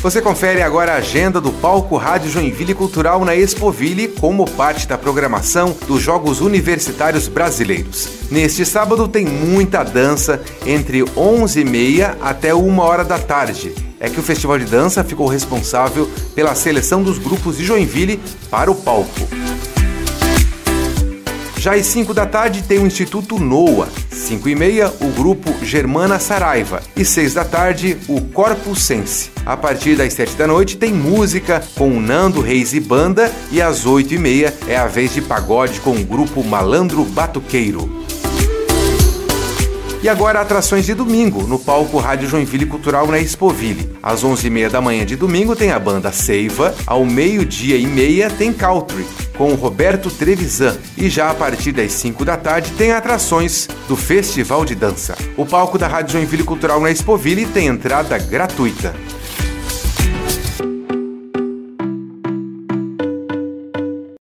Você confere agora a agenda do palco Rádio Joinville Cultural na Expoville como parte da programação dos Jogos Universitários Brasileiros. Neste sábado tem muita dança entre 11h30 até 1 hora da tarde. É que o Festival de Dança ficou responsável pela seleção dos grupos de Joinville para o palco. Já às 5 da tarde tem o Instituto NOA. 5 e meia, o grupo Germana Saraiva. E 6 da tarde, o Corpus Sense. A partir das 7 da noite tem música com o Nando Reis e Banda. E às 8 e meia é a vez de pagode com o grupo Malandro Batuqueiro. E agora atrações de domingo, no palco Rádio Joinville Cultural na Expoville. Às 11h30 da manhã de domingo tem a banda Seiva, ao meio-dia e meia tem Country, com Roberto Trevisan. E já a partir das 5 da tarde tem atrações do Festival de Dança. O palco da Rádio Joinville Cultural na Expoville tem entrada gratuita.